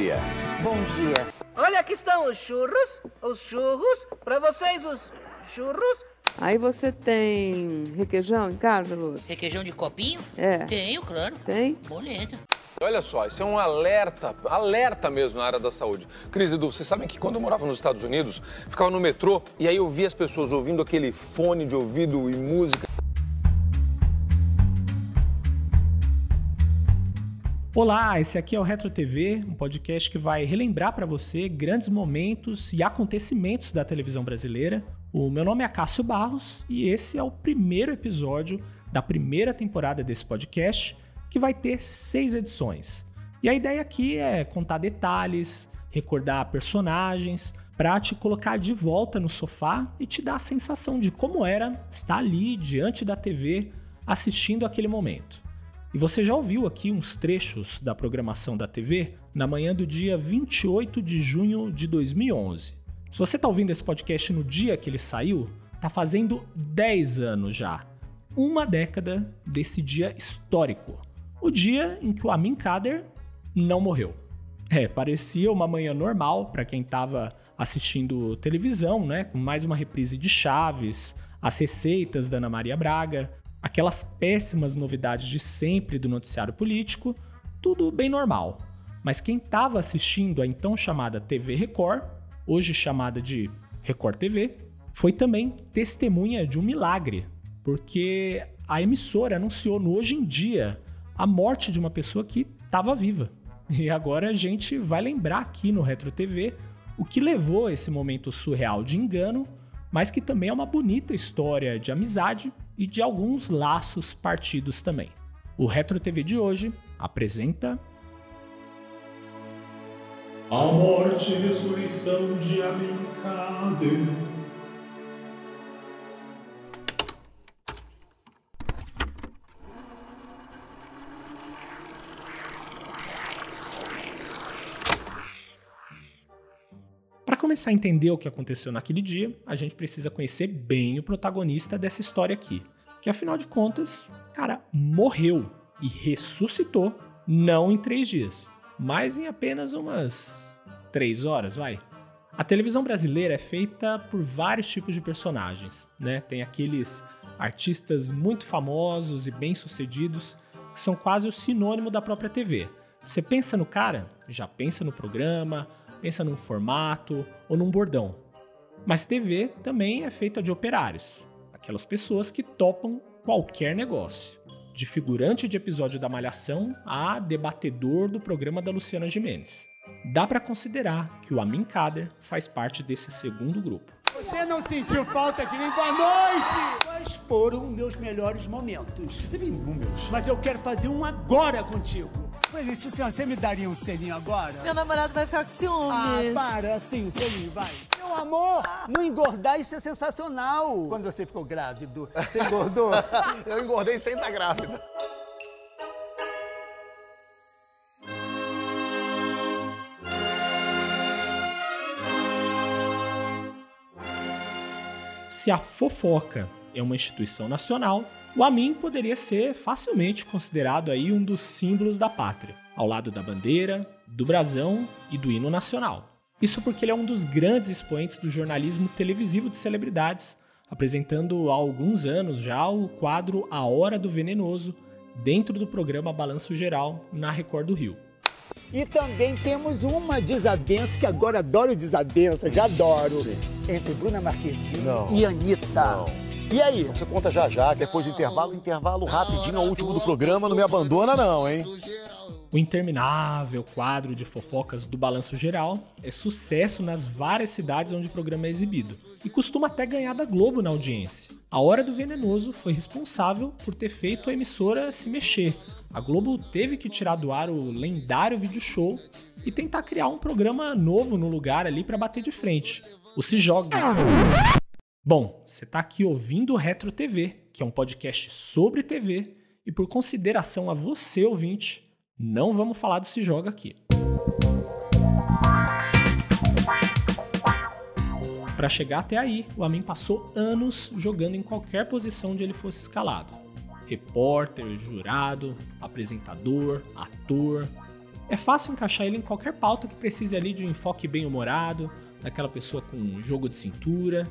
dia. Bom dia. Olha, aqui estão os churros, os churros, para vocês os churros. Aí você tem requeijão em casa, Lu? Requeijão de copinho? É. Tenho, claro. Tem? Bonito. Olha só, isso é um alerta, alerta mesmo na área da saúde. Cris Edu, vocês sabem que quando eu morava nos Estados Unidos, ficava no metrô e aí eu via as pessoas ouvindo aquele fone de ouvido e música. Olá, esse aqui é o Retro TV, um podcast que vai relembrar para você grandes momentos e acontecimentos da televisão brasileira. O meu nome é Cássio Barros e esse é o primeiro episódio da primeira temporada desse podcast, que vai ter seis edições. E a ideia aqui é contar detalhes, recordar personagens, para te colocar de volta no sofá e te dar a sensação de como era estar ali diante da TV assistindo aquele momento. E você já ouviu aqui uns trechos da programação da TV na manhã do dia 28 de junho de 2011. Se você está ouvindo esse podcast no dia que ele saiu, tá fazendo 10 anos já. Uma década desse dia histórico. O dia em que o Amin Kader não morreu. É, parecia uma manhã normal para quem estava assistindo televisão, né? Com mais uma reprise de Chaves, as receitas da Ana Maria Braga, aquelas péssimas novidades de sempre do noticiário político, tudo bem normal. Mas quem estava assistindo a então chamada TV Record, hoje chamada de Record TV, foi também testemunha de um milagre, porque a emissora anunciou no Hoje em Dia a morte de uma pessoa que estava viva. E agora a gente vai lembrar aqui no Retro TV o que levou esse momento surreal de engano, mas que também é uma bonita história de amizade e de alguns laços partidos também. O Retro TV de hoje apresenta. A morte e ressurreição de Amin Kader. Para começar a entender o que aconteceu naquele dia, a gente precisa conhecer bem o protagonista dessa história aqui, que afinal de contas, cara, morreu e ressuscitou não em três dias, mas em apenas umas três horas, vai. A televisão brasileira é feita por vários tipos de personagens, né? Tem aqueles artistas muito famosos e bem-sucedidos que são quase o sinônimo da própria TV. Você pensa no cara, já pensa no programa, pensa num formato ou num bordão. Mas TV também é feita de operários, aquelas pessoas que topam qualquer negócio. De figurante de episódio da Malhação a debatedor do programa da Luciana Gimenez. Dá para considerar que o Amin Kader faz parte desse segundo grupo. Você não sentiu falta de mim? Boa noite! Quais foram meus melhores momentos? Você teve inúmeros. Mas eu quero fazer um agora contigo. Mas, Luciano, você me daria um selinho agora? Meu namorado vai ficar com ciúmes. Ah, para, assim, um selinho, vai. Meu amor, não engordar, isso é sensacional. Quando você ficou grávido, você engordou? eu engordei sem estar grávida. Se a fofoca é uma instituição nacional, o Amin poderia ser facilmente considerado aí um dos símbolos da pátria, ao lado da bandeira, do brasão e do hino nacional. Isso porque ele é um dos grandes expoentes do jornalismo televisivo de celebridades, apresentando há alguns anos já o quadro A Hora do Venenoso, dentro do programa Balanço Geral na Record do Rio. E também temos uma desavença, que agora adoro desavença, já adoro, Sim. entre Bruna Marquezine Não. e Anitta. Não. E aí? Você conta já já, depois do intervalo, intervalo rapidinho ao último do programa, não me abandona não, hein? O interminável quadro de fofocas do Balanço Geral é sucesso nas várias cidades onde o programa é exibido e costuma até ganhar da Globo na audiência. A Hora do Venenoso foi responsável por ter feito a emissora se mexer. A Globo teve que tirar do ar o lendário vídeo show e tentar criar um programa novo no lugar ali para bater de frente. O Se Joga. Bom, você está aqui ouvindo o Retro TV, que é um podcast sobre TV, e por consideração a você, ouvinte, não vamos falar do Se Joga aqui. Para chegar até aí, o Amin passou anos jogando em qualquer posição onde ele fosse escalado. Repórter, jurado, apresentador, ator, É fácil encaixar ele em qualquer pauta que precise ali de um enfoque bem-humorado, daquela pessoa com um jogo de cintura.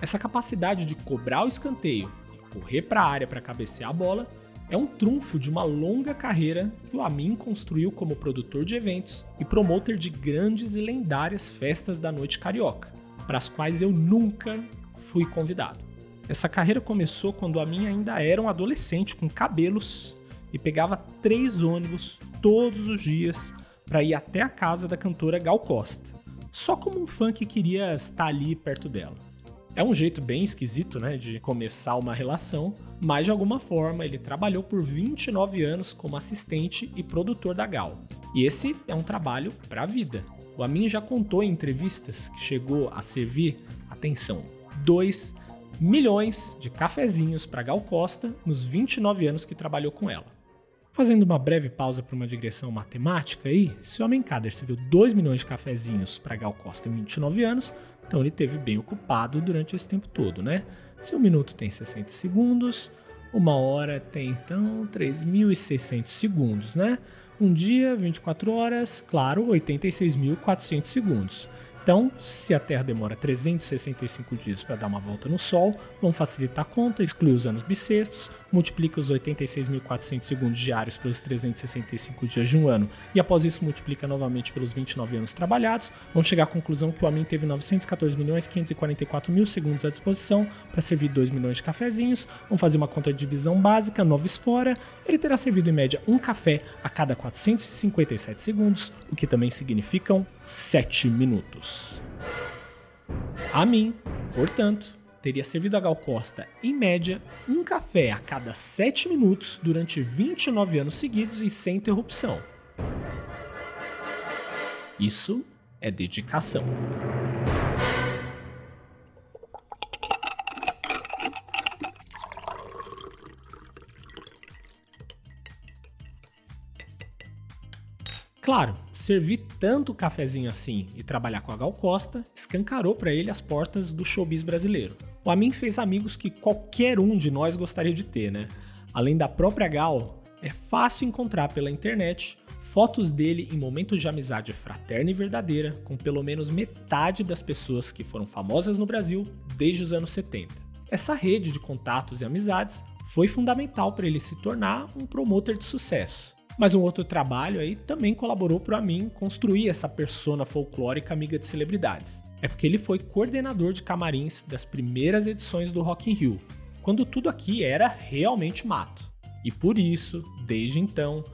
Essa capacidade de cobrar o escanteio e correr para a área para cabecear a bola é um trunfo de uma longa carreira que o Amin construiu como produtor de eventos e promotor de grandes e lendárias festas da noite carioca, para as quais eu nunca fui convidado. Essa carreira começou quando a minha ainda era um adolescente com cabelos e pegava três ônibus todos os dias para ir até a casa da cantora Gal Costa, só como um fã que queria estar ali perto dela. É um jeito bem esquisito, né, de começar uma relação, mas de alguma forma ele trabalhou por 29 anos como assistente e produtor da Gal. E esse é um trabalho para a vida. O Amin já contou em entrevistas que chegou a servir, atenção, 2 milhões de cafezinhos para Gal Costa nos 29 anos que trabalhou com ela. Fazendo uma breve pausa para uma digressão matemática aí, se o Homem Kader serviu 2 milhões de cafezinhos para Gal Costa em 29 anos, então ele teve bem ocupado durante esse tempo todo, né? Se um minuto tem 60 segundos, uma hora tem então 3.600 segundos, né? Um dia, 24 horas, claro, 86.400 segundos. Então, se a Terra demora 365 dias para dar uma volta no Sol, vamos facilitar a conta, excluir os anos bissextos, multiplica os 86.400 segundos diários pelos 365 dias de um ano e após isso multiplica novamente pelos 29 anos trabalhados, vamos chegar à conclusão que o Amin teve 914 milhões 544 mil segundos à disposição para servir 2 milhões de cafezinhos. Vamos fazer uma conta de divisão básica, nova esfora. Ele terá servido em média um café a cada 457 segundos, o que também significam 7 minutos. A mim, portanto, teria servido a Gal Costa, em média, um café a cada 7 minutos durante 29 anos seguidos e sem interrupção. Isso é dedicação. Claro, servir tanto cafezinho assim e trabalhar com a Gal Costa escancarou para ele as portas do showbiz brasileiro. O Amin fez amigos que qualquer um de nós gostaria de ter, né? Além da própria Gal, é fácil encontrar pela internet fotos dele em momentos de amizade fraterna e verdadeira com pelo menos metade das pessoas que foram famosas no Brasil desde os anos 70. Essa rede de contatos e amizades foi fundamental para ele se tornar um promotor de sucesso. Mas um outro trabalho aí também colaborou para mim construir essa persona folclórica amiga de celebridades. É porque ele foi coordenador de camarins das primeiras edições do Rock in Rio, quando tudo aqui era realmente mato. E por isso, desde então,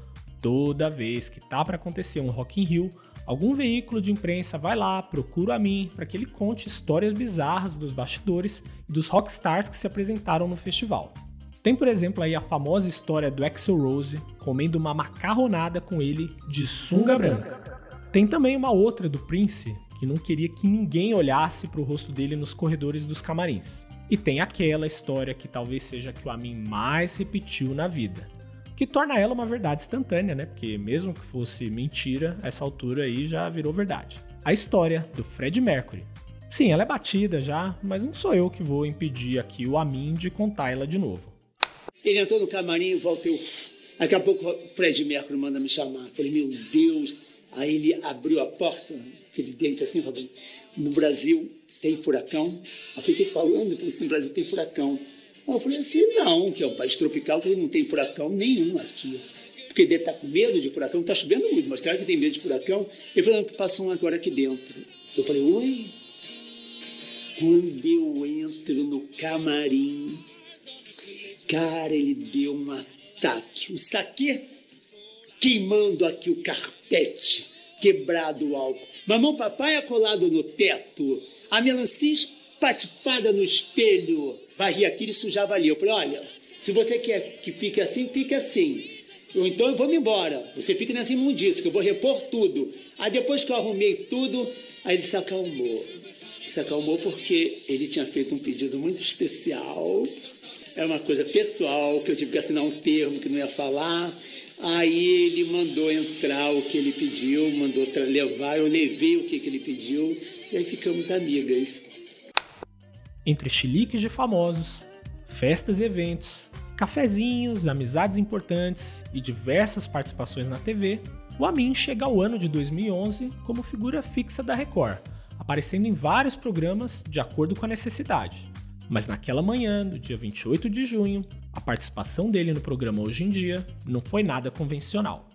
toda vez que tá para acontecer um Rock in Rio, algum veículo de imprensa vai lá, procura a mim para que ele conte histórias bizarras dos bastidores e dos rockstars que se apresentaram no festival. Tem, por exemplo, aí a famosa história do Axel Rose comendo uma macarronada com ele de sunga branca. Tem também uma outra do Prince, que não queria que ninguém olhasse para o rosto dele nos corredores dos camarins. E tem aquela história que talvez seja a que o Amin mais repetiu na vida, que torna ela uma verdade instantânea, né? Porque mesmo que fosse mentira, essa altura aí já virou verdade. A história do Fred Mercury. Sim, ela é batida já, mas não sou eu que vou impedir aqui o Amin de contar ela de novo. Ele entrou no camarim voltou. Daqui a pouco o Fred Mercury manda me chamar. Falei, meu Deus. Aí ele abriu a porta, aquele dente assim, falando, no Brasil tem furacão. Eu fiquei falando, falei assim, no Brasil tem furacão. Eu falei assim, não, que é um país tropical que não tem furacão nenhum aqui. Porque deve estar com medo de furacão, está chovendo muito, mas será que tem medo de furacão? Ele falou que passou um agora aqui dentro. Eu falei, oi? Quando eu entro no camarim, Cara, ele deu um ataque. O saque queimando aqui o carpete, quebrado o álcool. Mamão papai acolado no teto, a melancia espatifada no espelho. Varri aquilo e sujava ali. Eu falei, olha, se você quer que fique assim, fique assim. Ou então eu vou me embora. Você fica nessa imundícia, que eu vou repor tudo. Aí depois que eu arrumei tudo, aí ele se acalmou. Se acalmou porque ele tinha feito um pedido muito especial era uma coisa pessoal, que eu tive que assinar um termo que não ia falar. Aí ele mandou entrar o que ele pediu, mandou levar, eu levei o que, que ele pediu, e aí ficamos amigas. Entre chiliques de famosos, festas e eventos, cafezinhos, amizades importantes e diversas participações na TV, O Amin chega ao ano de 2011 como figura fixa da Record, aparecendo em vários programas de acordo com a necessidade. Mas naquela manhã, no dia 28 de junho, a participação dele no programa Hoje em Dia não foi nada convencional.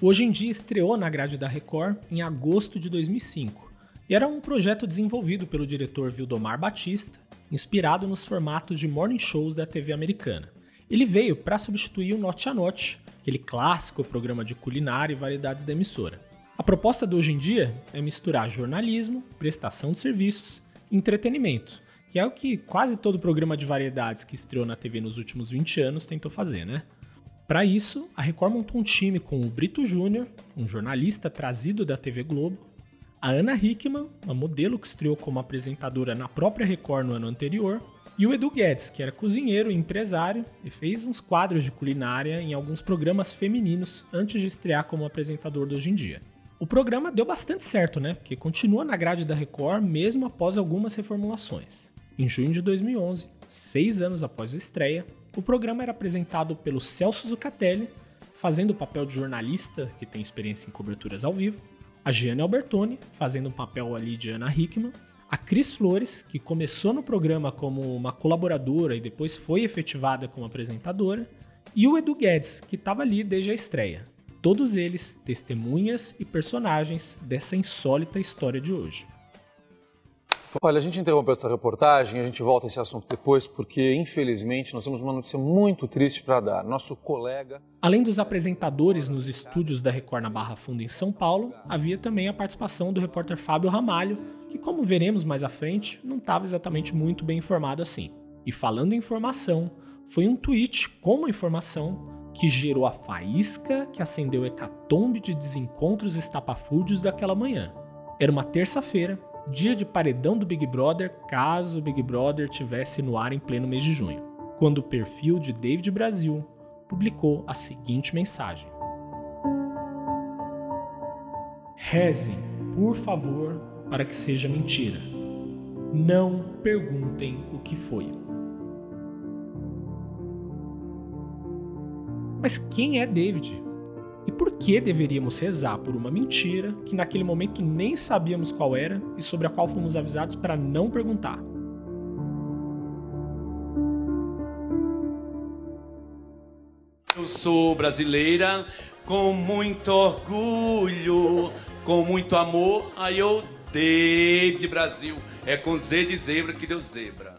Hoje em Dia estreou na grade da Record em agosto de 2005 e era um projeto desenvolvido pelo diretor Vildomar Batista, inspirado nos formatos de morning shows da TV americana. Ele veio para substituir o Note a Note, aquele clássico programa de culinária e variedades da emissora. A proposta do Hoje em Dia é misturar jornalismo, prestação de serviços e entretenimento, que é o que quase todo programa de variedades que estreou na TV nos últimos 20 anos tentou fazer, né? Para isso, a Record montou um time com o Brito Júnior, um jornalista trazido da TV Globo, a Ana Hickman, uma modelo que estreou como apresentadora na própria Record no ano anterior, e o Edu Guedes, que era cozinheiro e empresário e fez uns quadros de culinária em alguns programas femininos antes de estrear como apresentador do Hoje em Dia. O programa deu bastante certo, né? Porque continua na grade da Record mesmo após algumas reformulações. Em junho de 2011, seis anos após a estreia, o programa era apresentado pelo Celso Zucatelli, fazendo o papel de jornalista que tem experiência em coberturas ao vivo, a Gianni Albertoni, fazendo o papel ali de Ana Hickman, a Cris Flores, que começou no programa como uma colaboradora e depois foi efetivada como apresentadora, e o Edu Guedes, que estava ali desde a estreia. Todos eles testemunhas e personagens dessa insólita história de hoje. Olha, a gente interrompeu essa reportagem, a gente volta a esse assunto depois, porque infelizmente nós temos uma notícia muito triste para dar. Nosso colega. Além dos apresentadores nos estúdios da Record na Barra Funda em São Paulo, havia também a participação do repórter Fábio Ramalho, que, como veremos mais à frente, não estava exatamente muito bem informado assim. E falando em informação, foi um tweet com uma informação que gerou a faísca que acendeu o hecatombe de desencontros estapafúrdios daquela manhã. Era uma terça-feira, dia de paredão do Big Brother, caso o Big Brother tivesse no ar em pleno mês de junho, quando o perfil de David Brasil publicou a seguinte mensagem: Rezem, por favor, para que seja mentira. Não perguntem o que foi. Mas quem é David? E por que deveríamos rezar por uma mentira que naquele momento nem sabíamos qual era e sobre a qual fomos avisados para não perguntar? Eu sou brasileira com muito orgulho, com muito amor. Aí eu, David Brasil, é com Z de zebra que deu zebra.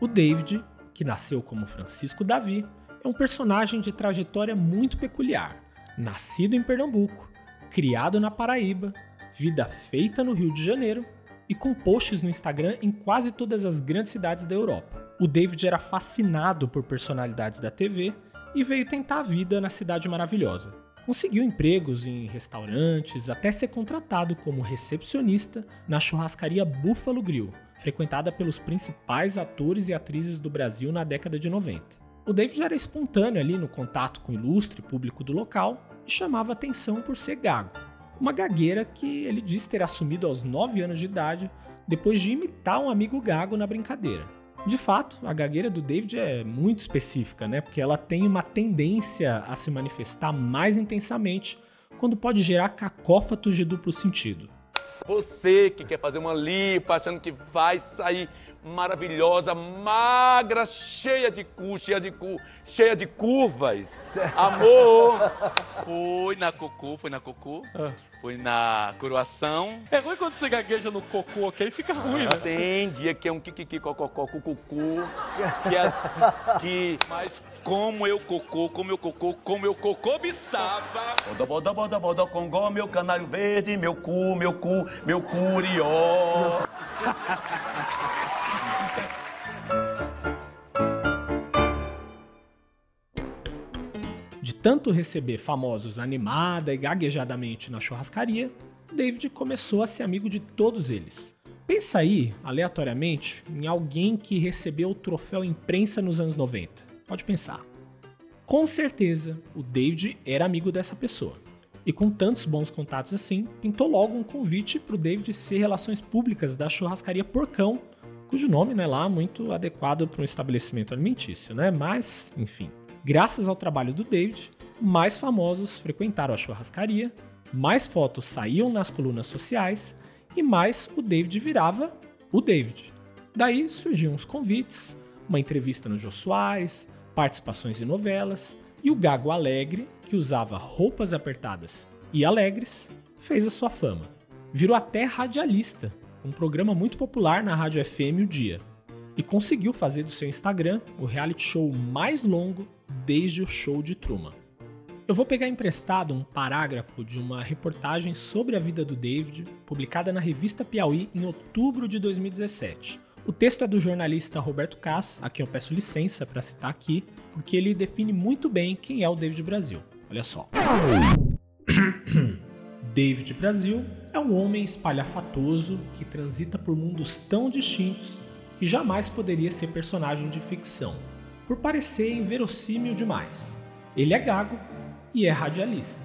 O David, que nasceu como Francisco Davi, é um personagem de trajetória muito peculiar. Nascido em Pernambuco, criado na Paraíba, vida feita no Rio de Janeiro e com posts no Instagram em quase todas as grandes cidades da Europa. O David era fascinado por personalidades da TV e veio tentar a vida na Cidade Maravilhosa. Conseguiu empregos em restaurantes, até ser contratado como recepcionista na churrascaria Buffalo Grill, frequentada pelos principais atores e atrizes do Brasil na década de 90. O David era espontâneo ali no contato com o ilustre público do local e chamava atenção por ser gago. Uma gagueira que ele diz ter assumido aos 9 anos de idade depois de imitar um amigo gago na brincadeira. De fato, a gagueira do David é muito específica, né? Porque ela tem uma tendência a se manifestar mais intensamente quando pode gerar cacófatos de duplo sentido. Você que quer fazer uma lipa achando que vai sair maravilhosa, magra, cheia de cu, cheia de cu, cheia de curvas. Amor! Foi na cocô, foi na cocô, ah. foi na coroação. É ruim quando você gagueja no cocô, que aí fica ruim, né? Tem dia que é um kikiki, cococó, cucucu, que é que... Mas como eu cocô, como eu cocô, como eu cocô biçava. Boda, boda, boda, boda, congó, meu canário verde, meu cu, meu cu, meu curió. tanto receber famosos animada e gaguejadamente na churrascaria, David começou a ser amigo de todos eles. Pensa aí, aleatoriamente, em alguém que recebeu o troféu imprensa nos anos 90. Pode pensar. Com certeza, o David era amigo dessa pessoa. E com tantos bons contatos assim, pintou logo um convite para o David ser relações públicas da churrascaria Porcão, cujo nome não é lá muito adequado para um estabelecimento alimentício, né? Mas, enfim. Graças ao trabalho do David, mais famosos frequentaram a churrascaria, mais fotos saíam nas colunas sociais e mais o David virava o David. Daí surgiam os convites, uma entrevista no Jô Soares, participações em novelas e o Gago Alegre, que usava roupas apertadas e alegres, fez a sua fama. Virou até radialista, um programa muito popular na Rádio FM O Dia, e conseguiu fazer do seu Instagram o reality show mais longo desde o show de Truman. Eu vou pegar emprestado um parágrafo de uma reportagem sobre a vida do David, publicada na revista Piauí em outubro de 2017. O texto é do jornalista Roberto Cass, a quem eu peço licença para citar aqui, porque ele define muito bem quem é o David Brasil. Olha só. David Brasil é um homem espalhafatoso que transita por mundos tão distintos que jamais poderia ser personagem de ficção, por parecer inverossímil demais. Ele é gago e é radialista.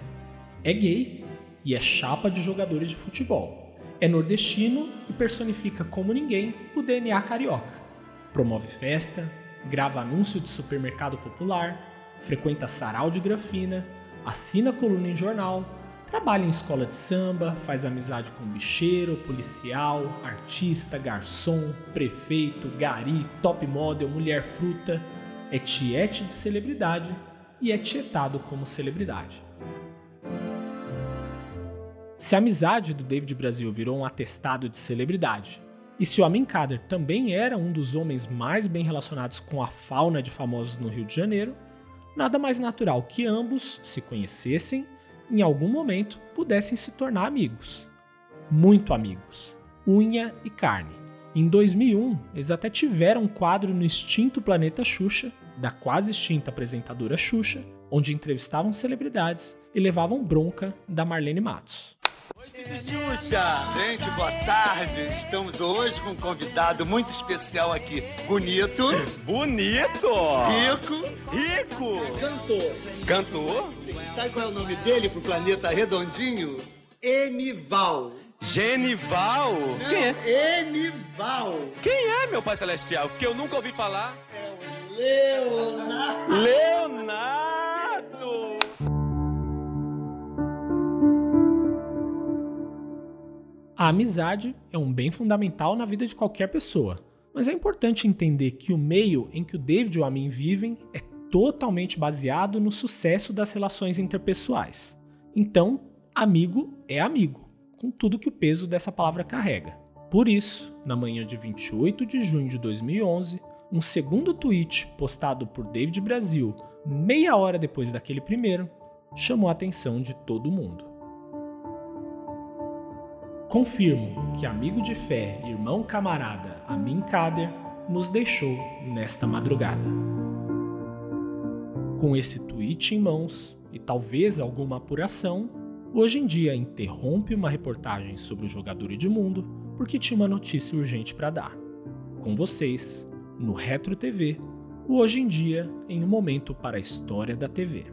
É gay e é chapa de jogadores de futebol. É nordestino e personifica como ninguém o DNA carioca. Promove festa, grava anúncio de supermercado popular, frequenta sarau de grafina, assina coluna em jornal, trabalha em escola de samba, faz amizade com bicheiro, policial, artista, garçom, prefeito, gari, top model, mulher fruta, é tiete de celebridade e é tietado como celebridade. Se a amizade do David Brasil virou um atestado de celebridade, e se o Amin Kader também era um dos homens mais bem relacionados com a fauna de famosos no Rio de Janeiro, nada mais natural que ambos se conhecessem em algum momento pudessem se tornar amigos. Muito amigos. Unha e carne. Em 2001, eles até tiveram um quadro no extinto Planeta Xuxa, da quase extinta apresentadora Xuxa, onde entrevistavam celebridades e levavam bronca da Marlene Matos. Xuxa! Gente, boa tarde. Estamos hoje com um convidado muito especial aqui. Bonito. Bonito! Rico. Rico! Cantor. Cantor? Sabe qual é o nome dele pro planeta redondinho? Emival. Genival? Não, Quem é? Emival. Quem é, meu pai celestial? Que eu nunca ouvi falar. É o Leonardo. Leonardo! A amizade é um bem fundamental na vida de qualquer pessoa, mas é importante entender que o meio em que o David e o Amin vivem é totalmente baseado no sucesso das relações interpessoais. Então, amigo é amigo, com tudo que o peso dessa palavra carrega. Por isso, na manhã de 28 de junho de 2011, um segundo tweet postado por David Brasil, meia hora depois daquele primeiro, chamou a atenção de todo mundo. Confirmo que amigo de fé, irmão camarada Amin Kader nos deixou nesta madrugada. Com esse tweet em mãos e talvez alguma apuração, hoje em dia interrompe uma reportagem sobre o jogador Edmundo porque tinha uma notícia urgente para dar. Com vocês, no Retro TV, o Hoje em Dia em um momento para a história da TV.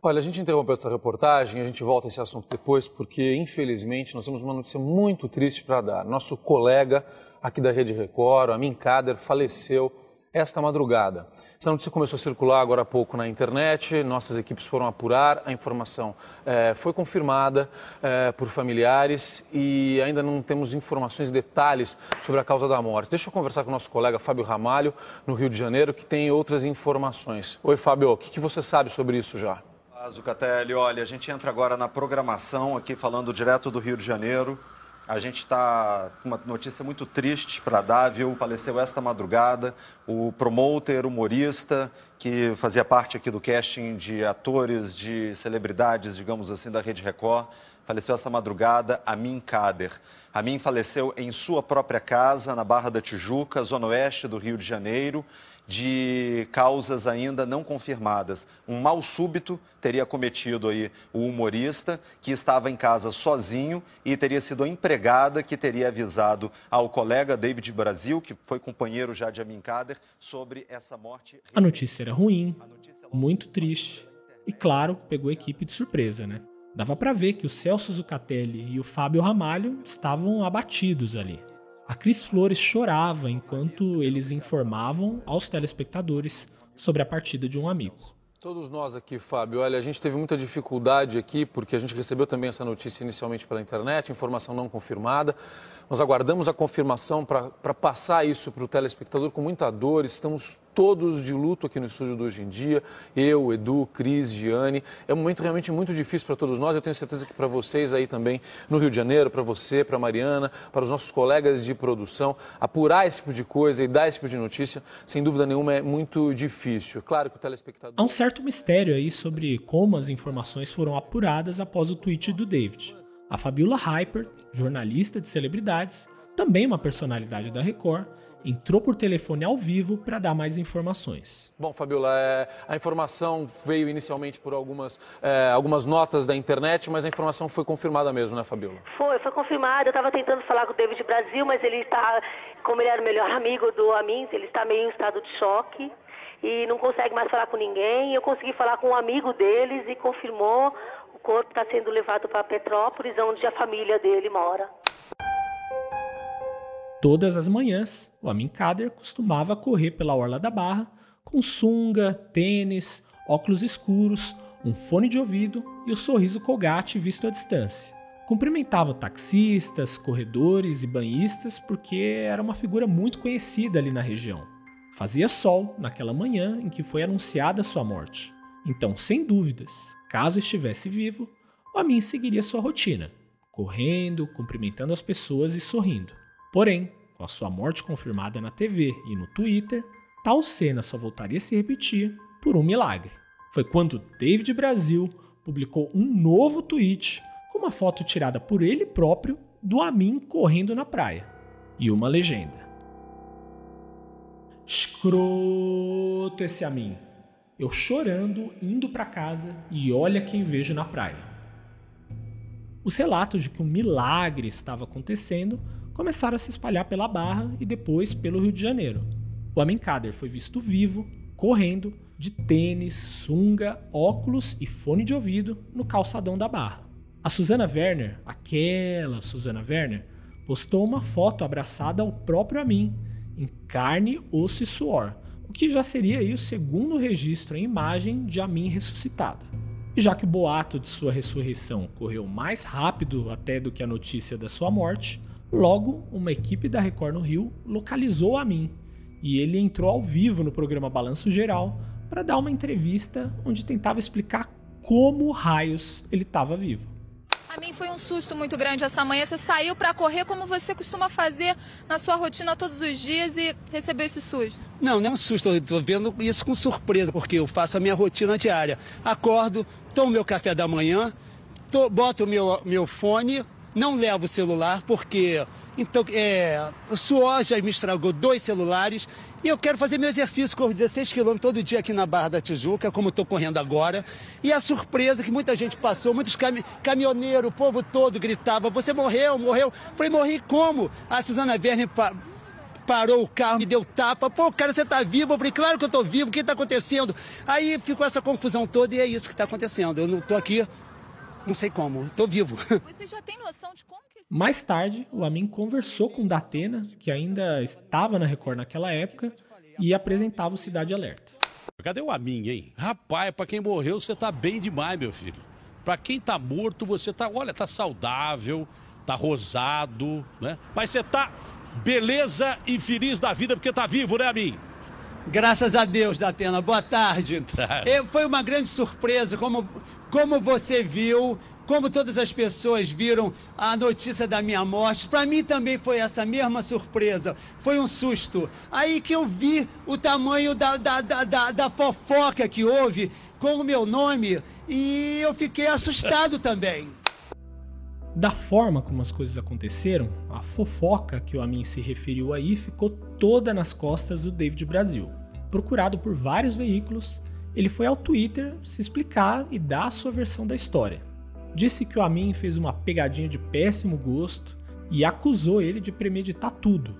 Olha, a gente interrompeu essa reportagem, a gente volta a esse assunto depois, porque infelizmente nós temos uma notícia muito triste para dar. Nosso colega aqui da Rede Record, Amin Kader, faleceu esta madrugada. Essa notícia começou a circular agora há pouco na internet, nossas equipes foram apurar, a informação eh, foi confirmada eh, por familiares e ainda não temos informações e detalhes sobre a causa da morte. Deixa eu conversar com o nosso colega Fábio Ramalho, no Rio de Janeiro, que tem outras informações. Oi, Fábio, o que, que você sabe sobre isso já? Zucatelli, olha, a gente entra agora na programação aqui falando direto do Rio de Janeiro. A gente está com uma notícia muito triste para dar, viu? Faleceu esta madrugada o promoter, humorista, que fazia parte aqui do casting de atores, de celebridades, digamos assim, da Rede Record. Faleceu esta madrugada, Amin Kader. Amin faleceu em sua própria casa, na Barra da Tijuca, zona oeste do Rio de Janeiro de causas ainda não confirmadas. Um mal súbito teria cometido aí o humorista, que estava em casa sozinho e teria sido a empregada que teria avisado ao colega David Brasil, que foi companheiro já de Amin Kader, sobre essa morte. A notícia era ruim, muito triste e, claro, pegou a equipe de surpresa, né? Dava para ver que o Celso Zucatelli e o Fábio Ramalho estavam abatidos ali. A Cris Flores chorava enquanto eles informavam aos telespectadores sobre a partida de um amigo. Todos nós aqui, Fábio, olha, a gente teve muita dificuldade aqui, porque a gente recebeu também essa notícia inicialmente pela internet, informação não confirmada. Nós aguardamos a confirmação para passar isso para o telespectador com muita dor. Estamos todos de luto aqui no estúdio do Hoje em Dia. Eu, Edu, Cris, Giane. É um momento realmente muito difícil para todos nós. Eu tenho certeza que para vocês aí também no Rio de Janeiro, para você, para Mariana, para os nossos colegas de produção, apurar esse tipo de coisa e dar esse tipo de notícia, sem dúvida nenhuma, é muito difícil. Claro que o telespectador. Há um certo mistério aí sobre como as informações foram apuradas após o tweet do David. A Fabiola Hyper, jornalista de celebridades, também uma personalidade da Record, entrou por telefone ao vivo para dar mais informações. Bom, Fabiola, é, a informação veio inicialmente por algumas, é, algumas notas da internet, mas a informação foi confirmada mesmo, né, Fabiola? Foi, foi confirmada. Eu estava tentando falar com o David Brasil, mas ele está, como ele era o melhor amigo do Amin, ele está meio em estado de choque e não consegue mais falar com ninguém. Eu consegui falar com um amigo deles e confirmou corpo está sendo levado para Petrópolis, onde a família dele mora. Todas as manhãs, o Amin Kader costumava correr pela orla da Barra com sunga, tênis, óculos escuros, um fone de ouvido e o sorriso colgate visto à distância. Cumprimentava taxistas, corredores e banhistas porque era uma figura muito conhecida ali na região. Fazia sol naquela manhã em que foi anunciada sua morte. Então, sem dúvidas, Caso estivesse vivo, o Amin seguiria sua rotina, correndo, cumprimentando as pessoas e sorrindo. Porém, com a sua morte confirmada na TV e no Twitter, tal cena só voltaria a se repetir por um milagre. Foi quando David Brasil publicou um novo tweet com uma foto tirada por ele próprio do Amin correndo na praia e uma legenda. Escroto esse Amin. Eu chorando, indo para casa e olha quem vejo na praia. Os relatos de que um milagre estava acontecendo começaram a se espalhar pela Barra e depois pelo Rio de Janeiro. O Amenkader foi visto vivo, correndo, de tênis, sunga, óculos e fone de ouvido no calçadão da Barra. A Susana Werner, aquela Susana Werner, postou uma foto abraçada ao próprio Amin, em carne, osso e suor, o que já seria aí o segundo registro em imagem de Amin ressuscitado. E já que o boato de sua ressurreição correu mais rápido até do que a notícia da sua morte, logo uma equipe da Record no Rio localizou Amin e ele entrou ao vivo no programa Balanço Geral para dar uma entrevista onde tentava explicar como raios ele estava vivo. A mim foi um susto muito grande essa manhã. Você saiu para correr como você costuma fazer na sua rotina todos os dias e recebeu esse susto? Não, não é um susto. Tô vendo isso com surpresa, porque eu faço a minha rotina diária. Acordo, tomo meu café da manhã, tô, boto meu, meu fone, não levo o celular, porque então, é, o suor já me estragou dois celulares e eu quero fazer meu exercício, corro 16 quilômetros todo dia aqui na Barra da Tijuca, como estou correndo agora. E a surpresa que muita gente passou, muitos cami caminhoneiros, o povo todo gritava, você morreu, morreu. Falei, morri como? A Suzana Verne pa parou o carro, me deu tapa. Pô, cara, você tá vivo? Eu falei, claro que eu tô vivo, o que tá acontecendo? Aí ficou essa confusão toda e é isso que tá acontecendo. Eu não tô aqui, não sei como, tô vivo. Você já tem noção de como mais tarde, o Amin conversou com Datena, que ainda estava na Record naquela época, e apresentava o Cidade Alerta. Cadê o Amin, hein? Rapaz, para quem morreu, você tá bem demais, meu filho. Para quem tá morto, você tá, olha, tá saudável, tá rosado, né? Mas você tá beleza e feliz da vida porque tá vivo, né, Amin? Graças a Deus, Datena. Boa tarde. Foi uma grande surpresa, como, como você viu, como todas as pessoas viram a notícia da minha morte, para mim também foi essa mesma surpresa. Foi um susto. Aí que eu vi o tamanho da, da, da, da, da fofoca que houve com o meu nome e eu fiquei assustado também. Da forma como as coisas aconteceram, a fofoca que o Amin se referiu aí ficou toda nas costas do David Brasil. procurado por vários veículos, ele foi ao Twitter se explicar e dar a sua versão da história. Disse que o Amin fez uma pegadinha de péssimo gosto e acusou ele de premeditar tudo.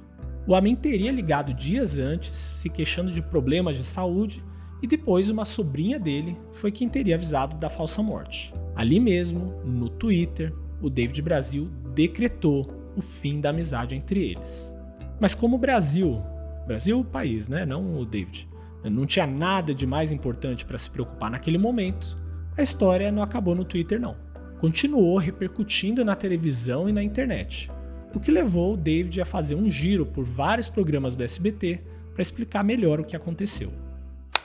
O Amin teria ligado dias antes, se queixando de problemas de saúde, e depois uma sobrinha dele foi quem teria avisado da falsa morte. Ali mesmo, no Twitter, o David Brasil decretou o fim da amizade entre eles. Mas como o Brasil, Brasil o país, né, não o David, não tinha nada de mais importante para se preocupar naquele momento, a história não acabou no Twitter não. Continuou repercutindo na televisão e na internet, o que levou o David a fazer um giro por vários programas do SBT para explicar melhor o que aconteceu.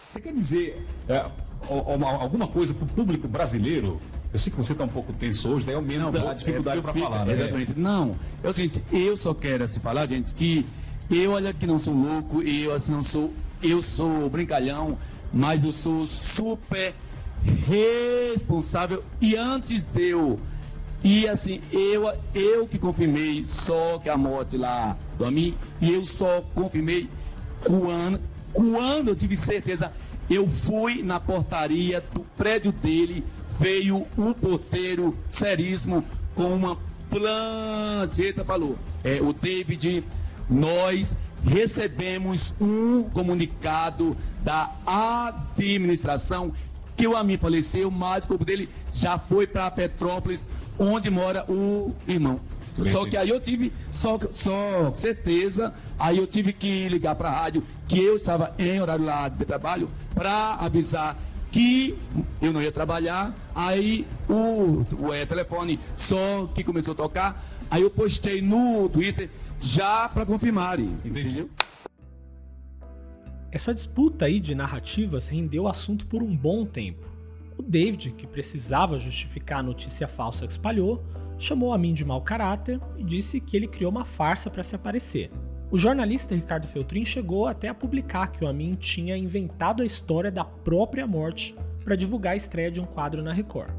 Você quer dizer é, alguma coisa para o público brasileiro? Eu sei que você está um pouco tenso hoje, daí aumenta não, a dificuldade é, para falar. Né? Exatamente. Não, é o seguinte, eu só quero assim, falar, gente, que eu, olha que não sou louco, eu assim, não sou eu sou brincalhão, mas eu sou super responsável. E antes de eu. E assim, eu, eu que confirmei só que a morte lá do Amin, e eu só confirmei quando, quando eu tive certeza, eu fui na portaria do prédio dele, veio o porteiro seríssimo com uma plancheta, falou, é, o David, nós recebemos um comunicado da administração que o Amin faleceu, mas o corpo dele já foi para Petrópolis, onde mora o irmão. Só que aí eu tive só, só certeza, aí eu tive que ligar para a rádio que eu estava em horário lá de trabalho para avisar que eu não ia trabalhar. Aí o, o é, telefone só que começou a tocar, aí eu postei no Twitter já para confirmarem, entendeu? Essa disputa aí de narrativas rendeu o assunto por um bom tempo. O David, que precisava justificar a notícia falsa que espalhou, chamou a mim de mau caráter e disse que ele criou uma farsa para se aparecer. O jornalista Ricardo Feltrin chegou até a publicar que o Amin tinha inventado a história da própria morte para divulgar a estreia de um quadro na Record.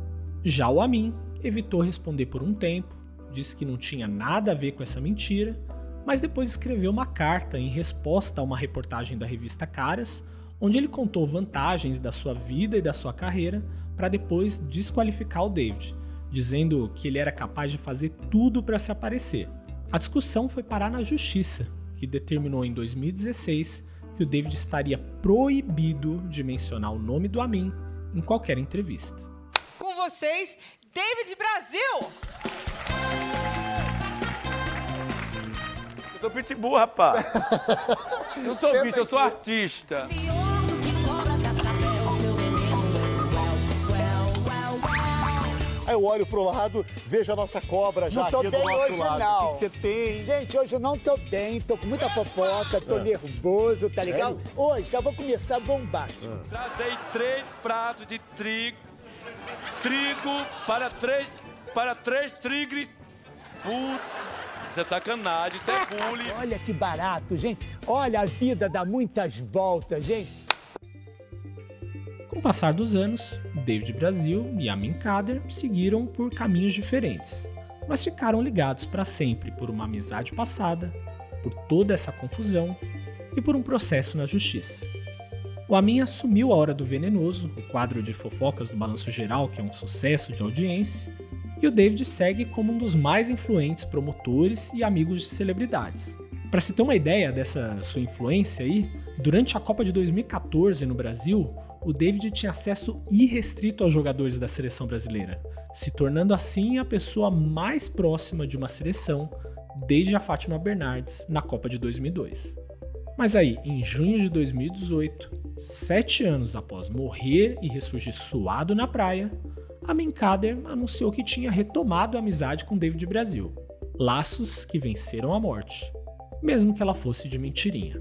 Já o Amin evitou responder por um tempo, disse que não tinha nada a ver com essa mentira, mas depois escreveu uma carta em resposta a uma reportagem da revista Caras, onde ele contou vantagens da sua vida e da sua carreira para depois desqualificar o David, dizendo que ele era capaz de fazer tudo para se aparecer. A discussão foi parar na justiça, que determinou em 2016 que o David estaria proibido de mencionar o nome do Amin em qualquer entrevista. Com vocês, David Brasil! Eu sou pitbull, rapaz. Não sou bicho, eu sou artista. Aí eu olho pro lado, vejo a nossa cobra já aqui do nosso hoje, lado. Não. O que, que você tem? Gente, hoje eu não tô bem, tô com muita fofoca, tô é. nervoso, tá legal? Hoje já vou começar bombástico. É. Trazei três pratos de trigo, trigo para três, para três trigres. Puta. Isso é sacanagem, isso é bullying. Olha que barato, gente. Olha, a vida dá muitas voltas, gente. Com o passar dos anos, David Brasil e Amin Kader seguiram por caminhos diferentes, mas ficaram ligados para sempre por uma amizade passada, por toda essa confusão e por um processo na justiça. O Amin assumiu A Hora do Venenoso, o quadro de fofocas do Balanço Geral, que é um sucesso de audiência, e o David segue como um dos mais influentes promotores e amigos de celebridades. Para se ter uma ideia dessa sua influência aí, durante a Copa de 2014 no Brasil, o David tinha acesso irrestrito aos jogadores da seleção brasileira, se tornando assim a pessoa mais próxima de uma seleção desde a Fátima Bernardes na Copa de 2002. Mas aí, em junho de 2018, sete anos após morrer e ressurgir suado na praia, a Minkader anunciou que tinha retomado a amizade com David Brasil. Laços que venceram a morte, mesmo que ela fosse de mentirinha.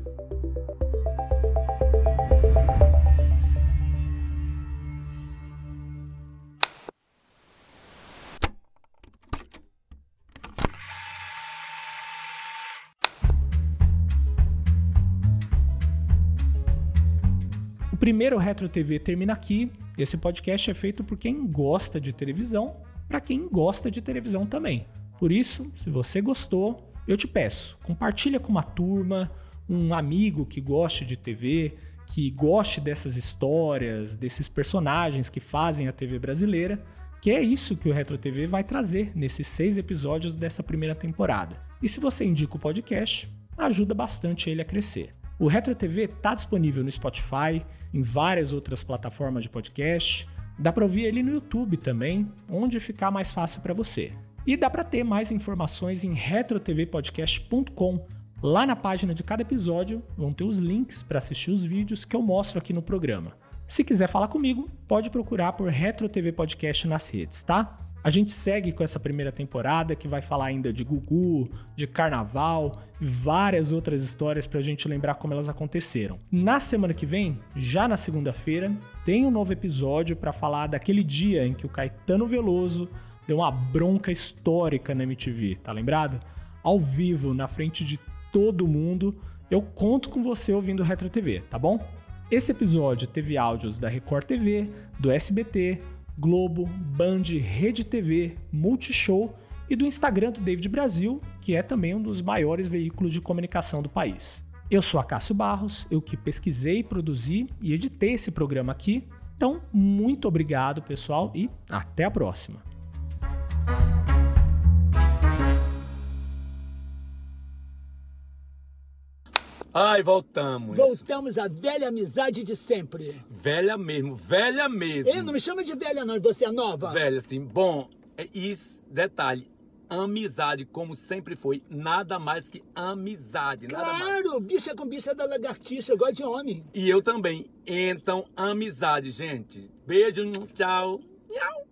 Primeiro Retro TV termina aqui esse podcast é feito por quem gosta de televisão, para quem gosta de televisão também. Por isso, se você gostou, eu te peço, compartilha com uma turma, um amigo que goste de TV, que goste dessas histórias, desses personagens que fazem a TV brasileira, que é isso que o Retro TV vai trazer nesses seis episódios dessa primeira temporada. E se você indica o podcast, ajuda bastante ele a crescer. O Retro TV está disponível no Spotify, em várias outras plataformas de podcast. Dá para ouvir ele no YouTube também, onde ficar mais fácil para você. E dá para ter mais informações em retrotvpodcast.com. Lá na página de cada episódio vão ter os links para assistir os vídeos que eu mostro aqui no programa. Se quiser falar comigo, pode procurar por Retro TV Podcast nas redes, tá? A gente segue com essa primeira temporada que vai falar ainda de Gugu, de Carnaval e várias outras histórias pra gente lembrar como elas aconteceram. Na semana que vem, já na segunda-feira, tem um novo episódio para falar daquele dia em que o Caetano Veloso deu uma bronca histórica na MTV, tá lembrado? Ao vivo, na frente de todo mundo. Eu conto com você ouvindo Retro TV, tá bom? Esse episódio teve áudios da Record TV, do SBT, Globo, Band, Rede TV, Multishow e do Instagram do David Brasil, que é também um dos maiores veículos de comunicação do país. Eu sou a Cássio Barros, eu que pesquisei, produzi e editei esse programa aqui. Então, muito obrigado, pessoal, e até a próxima. Ai, voltamos. Voltamos à velha amizade de sempre. Velha mesmo, velha mesmo. Ele não me chama de velha, não, você é nova. Velha, sim. Bom, é isso, detalhe. Amizade, como sempre foi, nada mais que amizade. Claro, bicha com bicha da lagartixa, igual de homem. E eu também. Então, amizade, gente. Beijo, tchau. Miau.